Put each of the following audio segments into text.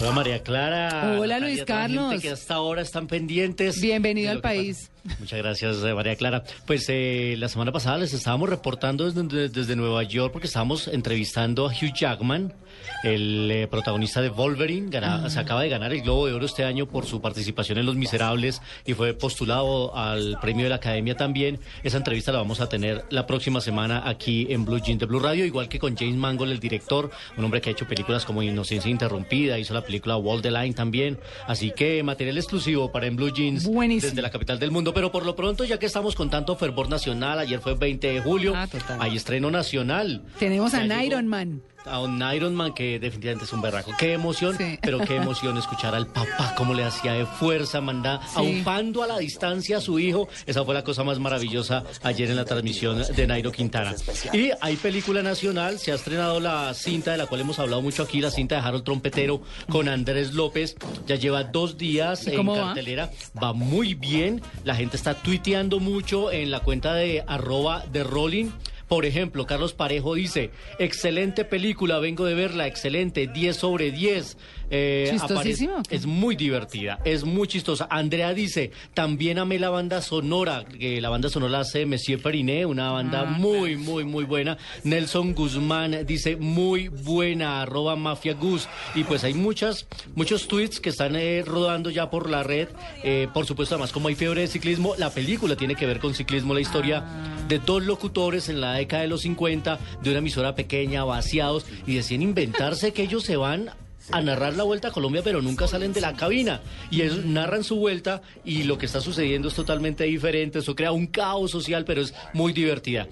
Hola María Clara. Hola, Luis Carlos. que hasta ahora están pendientes. Bienvenido al país. pasa. Muchas gracias, eh, María Clara. Pues eh, la semana pasada les estábamos reportando desde, desde Nueva York porque estábamos entrevistando a Hugh Jackman, el eh, protagonista de Wolverine. Gana- Ah. Se acaba de ganar el Globo de Oro este año por su participación en Los Miserables y fue postulado al premio de la Academia también. Esa entrevista la vamos a tener la próxima semana aquí en Blue Jean de Blue Radio, igual que con James Mangold, el director, un hombre que ha hecho películas como Inocencia Interrumpida, hizo la película Wall the Line también. Así que material exclusivo para en Blue Jeans Buenísimo. desde la capital del mundo. Pero por lo pronto, ya que estamos con tanto fervor nacional, ayer fue 20 de julio, Ah, total. hay estreno nacional. Tenemos a Ya Iron Man. A un Iron Man que definitivamente es un berraco. Qué emoción, Sí. pero qué emoción escuchar al papá cómo le hacía de fuerza, manda, aupando a la distancia a su hijo. Esa fue la cosa más maravillosa ayer en la transmisión de Nairo Quintana. Y hay película nacional, se ha estrenado la cinta de la cual hemos hablado mucho aquí, la cinta de Harold Trompetero con Andrés López. Ya lleva dos días ¿Y en va? cartelera. Va muy bien. La gente está tuiteando mucho en la cuenta de arroba de Rolling. Por ejemplo, Carlos Parejo dice, excelente película, vengo de verla, excelente, 10 sobre 10. Eh, Chistosísimo. es muy divertida, es muy chistosa. Andrea dice, también amé la banda sonora, que la banda sonora la hace Monsieur Periné, una banda Ah, muy, muy, muy buena. Nelson Guzmán dice, muy buena, arroba Mafia Gus. Y pues hay muchas, muchos tweets que están eh, rodando ya por la red. Eh, por supuesto, además, como hay fiebre de ciclismo, la película tiene que ver con ciclismo, la historia de dos locutores en la década de los 50, de una emisora pequeña, vaciados, y decían inventarse que ellos se van a narrar la vuelta a Colombia, pero nunca salen de la cabina. Y narran su vuelta y lo que está sucediendo es totalmente diferente. Eso crea un caos social, pero es muy divertida.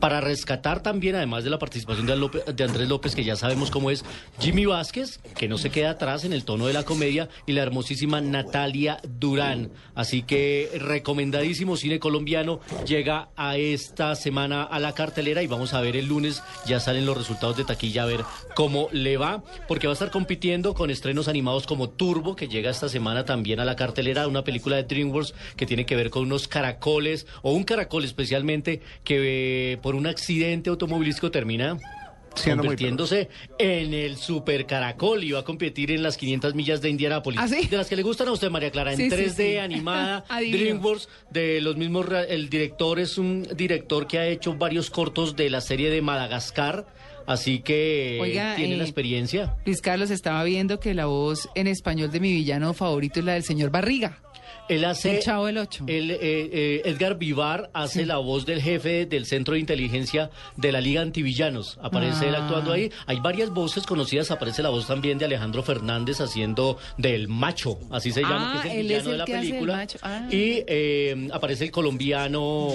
Para rescatar también, además de la participación de, López- de Andrés López, que ya sabemos cómo es, Jimmy Vázquez, que no se queda atrás en el tono de la comedia, y la hermosísima Natalia Durán. Así que recomendadísimo cine colombiano llega a esta semana a la cartelera y vamos a ver el lunes, ya salen los resultados de taquilla a ver cómo le va, porque va a estar compitiendo con estrenos animados como Turbo, que llega esta semana también a la cartelera, una película de DreamWorks que tiene que ver con unos caracoles, o un caracol especialmente, que eh, por un accidente automovilístico termina convirtiéndose en el super caracol y va a competir en las 500 millas de Indianápolis. ¿Ah, sí? De las que le gustan a usted, María Clara, en Sí, sí, 3D sí. animada. DreamWorks, de los mismos, el director es un director que ha hecho varios cortos de la serie de Madagascar, así que Oiga, tiene la eh, experiencia. Luis Carlos estaba viendo que la voz en español de mi villano favorito es la del señor Barriga. Él hace... El Chavo del Ocho. él, eh, eh, Edgar Vivar hace la voz del jefe del Centro de Inteligencia de la Liga Antivillanos. Aparece él Ah. actuando ahí. Hay varias voces conocidas. Aparece la voz también de Alejandro Fernández haciendo del macho, así se llama, Ah, que es el él villano es el de la película. Ah. Y eh, aparece el colombiano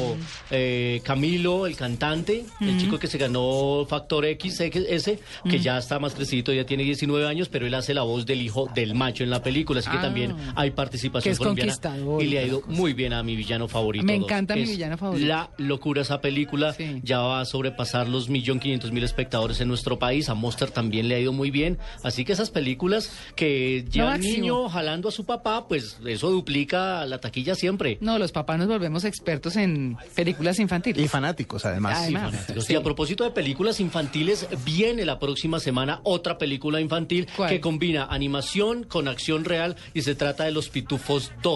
eh, Camilo, el cantante, el chico que se ganó Factor X, ese, que ya está más crecidito, ya tiene 19 años, pero él hace la voz del hijo del macho en la película. Así que Ah. también hay participación es colombiana. Y y le ha ido muy bien a mi villano favorito. Me dos. encanta mi Es villano favorito. La locura esa película. Sí. Ya va a sobrepasar los millón quinientos mil espectadores en nuestro país. A Monster también le ha ido muy bien. Así que esas películas que lleva el niño jalando a su papá, pues eso duplica la taquilla siempre. No, los papás nos volvemos expertos en películas infantiles. Y fanáticos, además. Además. Fanáticos. Sí. Y a propósito de películas infantiles, viene la próxima semana otra película infantil ¿Cuál? que combina animación con acción real y se trata de Los Pitufos 2.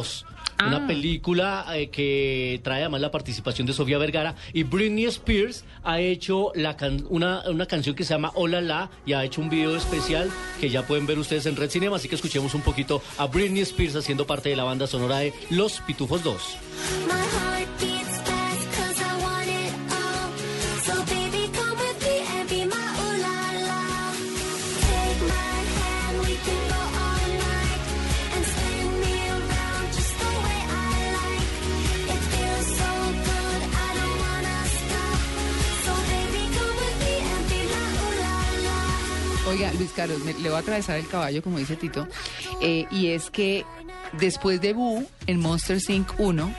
Ah. Una película eh, que trae además la participación de Sofía Vergara y Britney Spears ha hecho la can- una, una canción que se llama Hola La y ha hecho un video especial que ya pueden ver ustedes en Red Cinema, así que escuchemos un poquito a Britney Spears haciendo parte de la banda sonora de Los Pitufos 2. Oiga, Luis Carlos, me- le voy a atravesar el caballo, como dice Tito. Eh, y es que después de Boo, en Monster Inc. 1,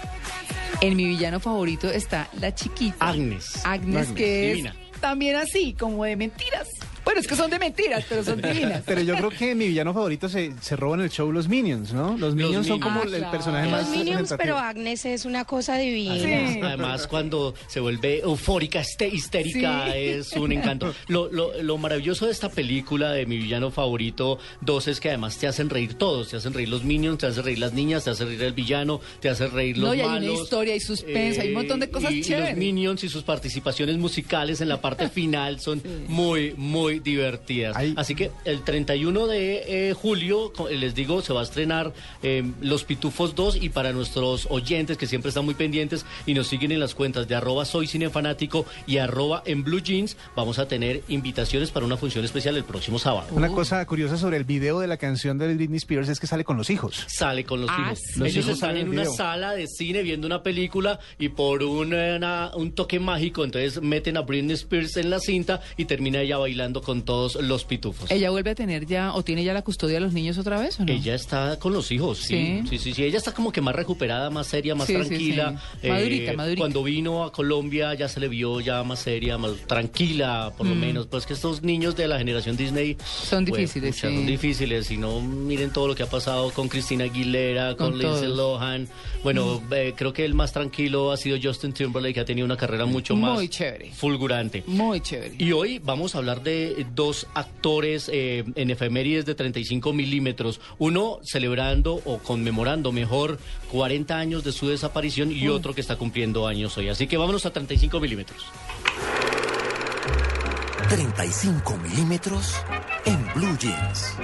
en mi villano favorito está la chiquita. Agnes. Agnes, Agnes, que divina. es también así, como de mentiras. Bueno, es que son de mentiras, pero son divinas. Pero yo creo que mi villano favorito se, se roba en el show los Minions, ¿no? Los Minions son como el Ah, personaje claro. más Los Minions, pero Agnes es una cosa divina. Sí. Además, cuando se vuelve eufórica, este, histérica, Sí. es un encanto. Lo, lo- lo maravilloso de esta película de mi villano favorito 2 es que además te hacen reír todos. Te hacen reír los minions, te hacen reír las niñas, te hacen reír el villano, te hacen reír los No, y hay una historia, hay suspenso, hay un montón de cosas y- y chéveres. los minions y sus participaciones musicales en la parte final son muy, muy divertidas. Así que el 31 de eh, julio, co- les digo, se va a estrenar eh, Los Pitufos 2 y para nuestros oyentes que siempre están muy pendientes y nos siguen en las cuentas de arroba soy cinefanático y arroba en blue jeans, vamos a tener invitaciones para una función especial el próximo sábado. Una cosa curiosa sobre el video de la canción de Britney Spears es que sale con los hijos. Sale con los Ah, hijos. sí. Los Ellos hijos están en una video. sala de cine viendo una película y por una- un toque mágico, entonces meten a Britney Spears en la cinta y termina ella bailando con todos los pitufos. ¿Ella vuelve a tener ya, o tiene ya la custodia de los niños otra vez o no? Ella está con los hijos, sí. Sí. Sí, sí, sí. Ella está como que más recuperada, más seria, más Sí, tranquila. sí. Madurita, madurita. Cuando vino a Colombia ya se le vio ya más seria, más tranquila, por lo menos. Pues que estos niños de la generación Disney Mm. Son pues, difíciles. Son difíciles. Y no miren todo lo que ha pasado con Cristina Aguilera, con, Con Lindsay. Mm. Lohan. Bueno, eh, creo que el más tranquilo ha sido Justin Timberlake, que ha tenido una carrera mucho más Muy chévere. fulgurante. Muy chévere. Y hoy vamos a hablar de dos actores eh, en efemérides de 35 milímetros. Uno celebrando o conmemorando mejor 40 años de su desaparición y otro que está cumpliendo años hoy. Así que vámonos a 35 milímetros. 35 milímetros en Blue Jeans.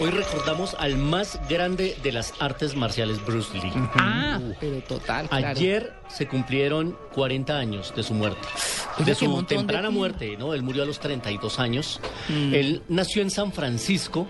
Hoy recordamos al más grande de las artes marciales, Bruce Lee. Ah, pero total, claro. Ayer se cumplieron 40 años de su muerte. De su de temprana muerte, ¿no? Él murió a los 32 años. Mm. Él nació en San Francisco,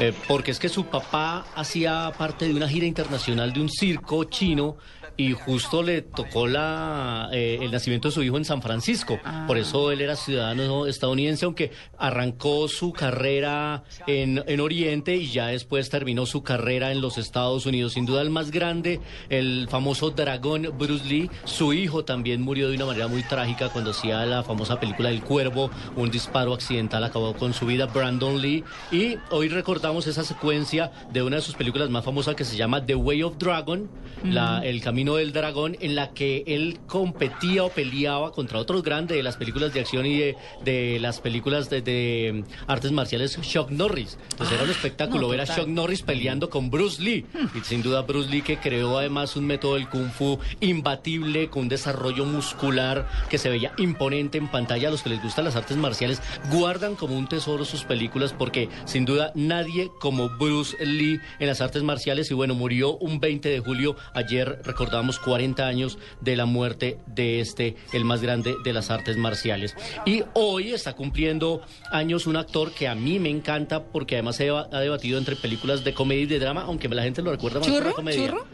eh, porque es que su papá hacía parte de una gira internacional de un circo chino y justo le tocó la, eh, el nacimiento de su hijo en San Francisco. Ah. Por eso él era ciudadano estadounidense, aunque arrancó su carrera en, en Oriente y ya después terminó su carrera en los Estados Unidos. Sin duda el más grande, el famoso dragón Bruce Lee. Su hijo también murió de una manera muy trágica cuando hacía la famosa película El Cuervo. Un disparo accidental acabó con su vida, Brandon Lee. Y hoy recordamos esa secuencia de una de sus películas más famosas que se llama The Way of Dragon, la, El Camino del Dragón, en la que él competía o peleaba contra otros grandes de las películas de acción y de, de las películas de, de, mm, artes marciales, Chuck Norris. Entonces era un espectáculo no, ver a. Chuck Norris peleando con Bruce Lee. Y sin duda Bruce Lee que creó además un método del kung fu imbatible, con un desarrollo muscular que se veía imponente en pantalla. A los que les gustan las artes marciales guardan como un tesoro sus películas porque sin duda nadie como Bruce Lee en las artes marciales. Y bueno, murió un 20 de julio. Ayer recordábamos 40 años de la muerte de este, el más grande de las artes marciales. Y hoy está cumpliendo años un actor que a mí me encanta porque además se ha debatido entre películas de comedia y de drama, aunque la gente lo recuerda más por la comedia. ¿Churro?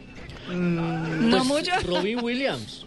Pues, no mucho. Robin Williams.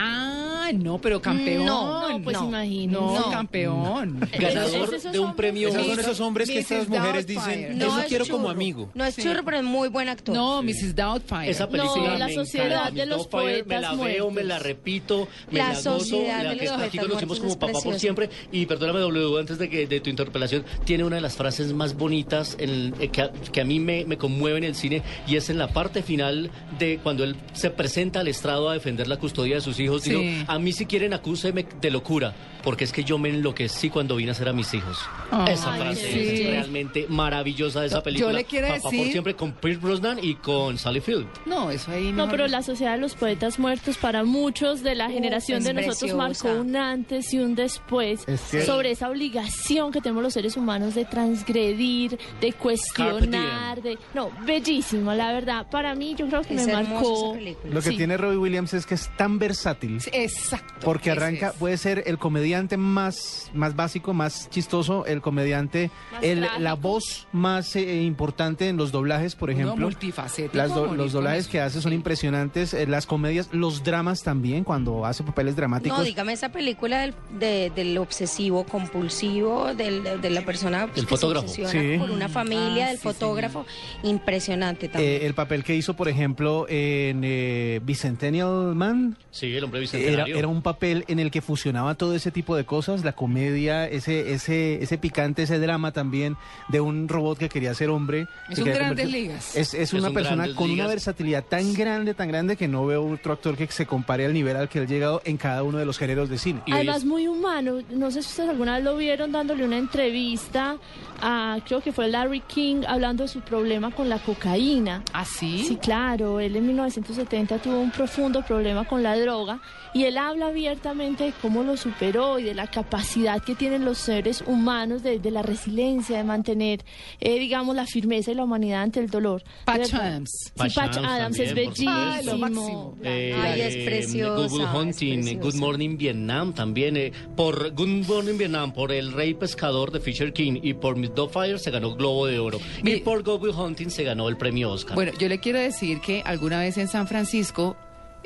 Ah, no, pero campeón. No, No, pues no, imagínese. No, No. campeón. Ganador esos de un premio Esos son esos hombres que Mrs. estas mujeres Doubtfire. dicen, No eso es quiero como churro. amigo. No es churro, pero es muy buen actor. No, Mrs. Doubtfire. Esa película No, La me Sociedad encanta. de los Doubtfire, Me la Poetas veo, me la repito, me La la, gozo, la que es aquí Poetas conocimos como es papá por siempre. Y perdóname, W, antes de, que, de tu interpelación, tiene una de las frases más bonitas en- eh, que, a, que a mí me, me conmueve en el cine y es en la parte final de cuando él se presenta al estrado a defender la custodia de sus hijos. Sí. Digo, a mí si quieren acúseme de locura, porque es que yo me enloquecí cuando vine a ser a mis hijos. Ay, esa frase sí. es realmente maravillosa de esa No, yo película. le quiero Papá por decir- siempre con Pierce Brosnan y con Sally Field. No, eso ahí No, mejor pero la Sociedad de los Poetas Muertos para muchos de la Uh, generación de nosotros preciosa. marcó un antes y un después Es que- sobre esa obligación que tenemos los seres humanos de transgredir, de cuestionar, de no, bellísimo, la verdad. Para mí yo creo que Es me marcó. película. Lo que Sí. tiene Robbie Williams es que es tan versátil versátil. Sí, Exacto. Porque arranca, es. puede ser el comediante más, más básico, más chistoso, el comediante, el, la voz más eh, importante en los doblajes, por Uno ejemplo. multifacético, Las do- los doblajes que hace son Sí. impresionantes, eh, las comedias, los dramas también, cuando hace papeles dramáticos. No, dígame esa película del, de- del obsesivo compulsivo, del, de, de la persona Del que se fotógrafo. obsesiona Sí. por una familia, Ah, del sí, fotógrafo, impresionante también. Eh, el papel que hizo, por ejemplo, en eh, Bicentennial Man, Sí, el era, un papel en el que fusionaba todo ese tipo de cosas, la comedia, ese, ese, ese picante, ese drama también de un robot que quería ser hombre. Es que un quería Grandes convertir- Ligas. Es, es Es una un persona con una versatilidad tan grande, tan grande que no veo otro actor que se compare al nivel al que él ha llegado en cada uno de los géneros de cine. Además, es- muy humano. No sé si ustedes alguna vez lo vieron dándole una entrevista a, creo que fue Larry King, hablando de su problema con la cocaína. ¿Ah, sí? Sí, claro, él en 1970 tuvo un profundo problema con la droga y él habla abiertamente de cómo lo superó y de la capacidad que tienen los seres humanos, de, de la resiliencia, de mantener, eh, digamos, la firmeza y la humanidad ante el dolor. Patch. Adams. Sí, Patch Patch Adams Adams es bellísimo. Eh, Ay, es eh, Will es Hunting, preciosa. Good Morning Vietnam también. eh, por Good Morning Vietnam, por El Rey Pescador de Fisher King y por Miss Fire se ganó Globo de Oro. Y Mire- por Good Will Hunting se ganó el premio Oscar. Bueno, yo le quiero decir que alguna vez en San Francisco,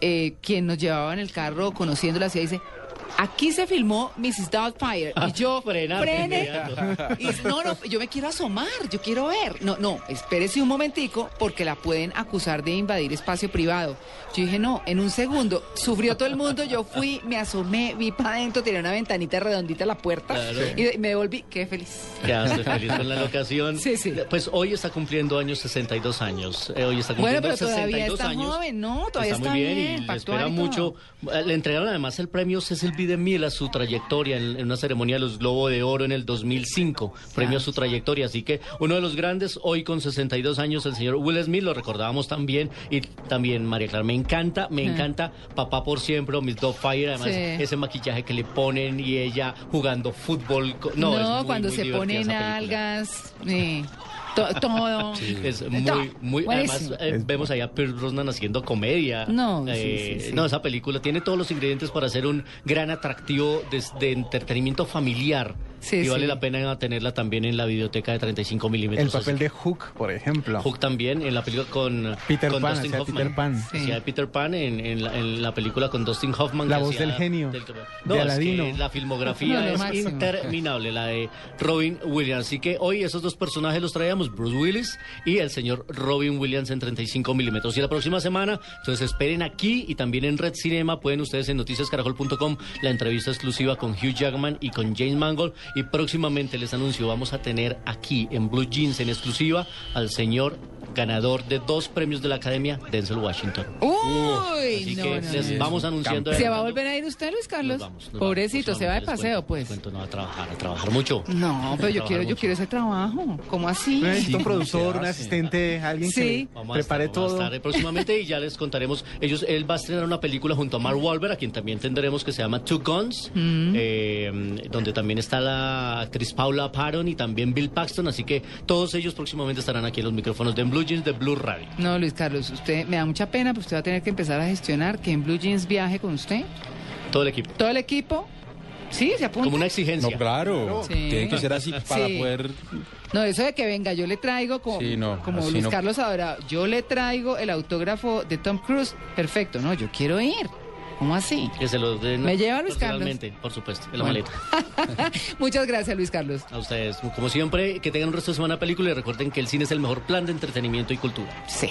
eh, quien nos llevaba en el carro conociendo la ciudad dice, aquí se filmó Mrs. Doubtfire. Ah, y yo, frenar de frene. Y no, no, yo me quiero asomar, yo quiero ver. No, no, espérese un momentico porque la pueden acusar de invadir espacio privado. Yo dije, no, en un segundo. Sufrió todo el mundo, yo fui, me asomé, vi para adentro, tenía una ventanita redondita a la puerta Claro. y me devolví, qué feliz. Quedaste feliz con la locación. Sí, sí. Pues hoy está cumpliendo años 62 años. Eh, hoy está Bueno, cumpliendo pero todavía 62 está años. joven, ¿no? Todavía está está muy bien, bien, y le espera mucho. Eh, Le entregaron además el premio Cecil B. DeMille a su trayectoria en, en una ceremonia de los Globo de Oro en el 2005. Premio a su trayectoria. Así que uno de los grandes, hoy con 62 años, el señor Will Smith, lo recordábamos también. Y también María Clara. Me encanta, me encanta Papá por siempre, o Miss Fire. Además, Sí. ese maquillaje que le ponen y ella jugando fútbol. No, es muy, cuando muy se ponen algas, eh, to- todo. Es Todo. muy, muy. Buenísimo. Además, eh, vemos allá a Pierce Brosnan haciendo comedia. No, sí, Eh, sí, sí. No, esa película tiene todos los ingredientes para ser un gran atractivo de, de entretenimiento familiar. Sí, y vale sí. la pena tenerla también en la videoteca de 35 milímetros. El papel Así de Hook, por ejemplo. Hook también en la película con Peter con Pan, Dustin Hoffman. Peter Pan. Sí. Peter Pan en, en la, en la película con Dustin Hoffman. La voz del genio, no, de es que Aladino. la filmografía No, es máximo. interminable, la de Robin Williams. Así que hoy esos dos personajes los traíamos, Bruce Willis y el señor Robin Williams en 35 milímetros. Y la próxima semana, entonces esperen aquí y también en Red Cinema, pueden ustedes en noticiascaracol.com la entrevista exclusiva con Hugh Jackman y con James Mangold. Y próximamente les anuncio, vamos a tener aquí en Blue Jeans en exclusiva al señor ganador de dos premios de la Academia, Denzel Washington. Uy, Así no, que no, les no. vamos anunciando. ¿Se va a volver a ir usted, Luis Carlos? Nos vamos, nos Pobrecito, vamos, se va de cuento, paseo, pues. cuento, no, a trabajar, a trabajar mucho. No, pero yo quiero, yo quiero ese trabajo. ¿Cómo así? Necesito un productor, un asistente, alguien Sí. que Vamos a prepare estar, vamos a todo. estar, próximamente y ya les contaremos. Ellos, él va a estrenar una película junto a Mark Wahlberg, a quien también tendremos que se llama Two Guns, Mm. eh, donde también está la actriz Paula Paron y también Bill Paxton. Así que todos ellos próximamente estarán aquí en los micrófonos de Blue Jeans de Blue Radio. No, Luis Carlos, usted me da mucha pena, pero usted va a tener que empezar a gestionar que en Blue Jeans viaje con usted. Todo el equipo. Todo el equipo. Sí, se apunta. Como una No, exigencia. claro. Sí. Tiene que ser así para Sí. poder. No, eso de que venga, yo le traigo como, Sí, no, como Luis no. Carlos ahora, yo le traigo el autógrafo de Tom Cruise. Perfecto, no, yo quiero ir. ¿Cómo así? Que se los den ¿Me lleva Luis Carlos? por supuesto, en la Bueno. maleta. Muchas gracias, Luis Carlos. A ustedes, como siempre, que tengan un resto de semana película y recuerden que el cine es el mejor plan de entretenimiento y cultura. Sí.